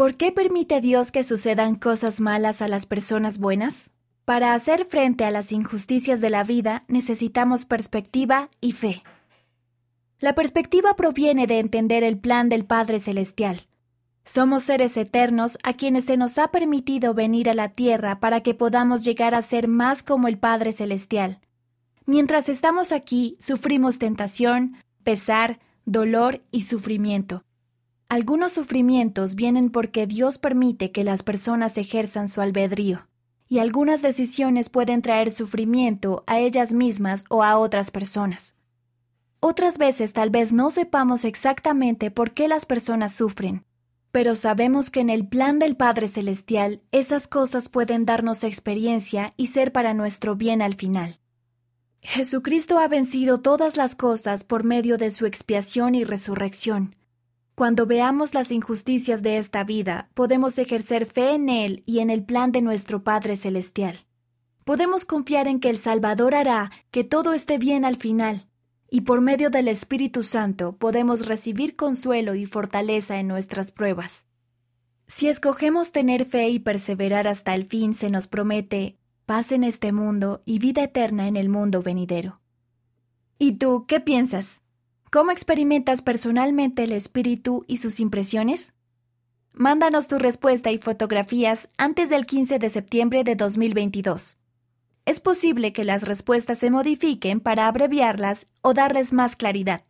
¿Por qué permite Dios que sucedan cosas malas a las personas buenas? Para hacer frente a las injusticias de la vida necesitamos perspectiva y fe. La perspectiva proviene de entender el plan del Padre Celestial. Somos seres eternos a quienes se nos ha permitido venir a la tierra para que podamos llegar a ser más como el Padre Celestial. Mientras estamos aquí, sufrimos tentación, pesar, dolor y sufrimiento. Algunos sufrimientos vienen porque Dios permite que las personas ejerzan su albedrío, y algunas decisiones pueden traer sufrimiento a ellas mismas o a otras personas. Otras veces tal vez no sepamos exactamente por qué las personas sufren, pero sabemos que en el plan del Padre Celestial esas cosas pueden darnos experiencia y ser para nuestro bien al final. Jesucristo ha vencido todas las cosas por medio de su expiación y resurrección, cuando veamos las injusticias de esta vida, podemos ejercer fe en Él y en el plan de nuestro Padre Celestial. Podemos confiar en que el Salvador hará que todo esté bien al final, y por medio del Espíritu Santo podemos recibir consuelo y fortaleza en nuestras pruebas. Si escogemos tener fe y perseverar hasta el fin, se nos promete paz en este mundo y vida eterna en el mundo venidero. ¿Y tú qué piensas? ¿Cómo experimentas personalmente el espíritu y sus impresiones? Mándanos tu respuesta y fotografías antes del 15 de septiembre de 2022. Es posible que las respuestas se modifiquen para abreviarlas o darles más claridad.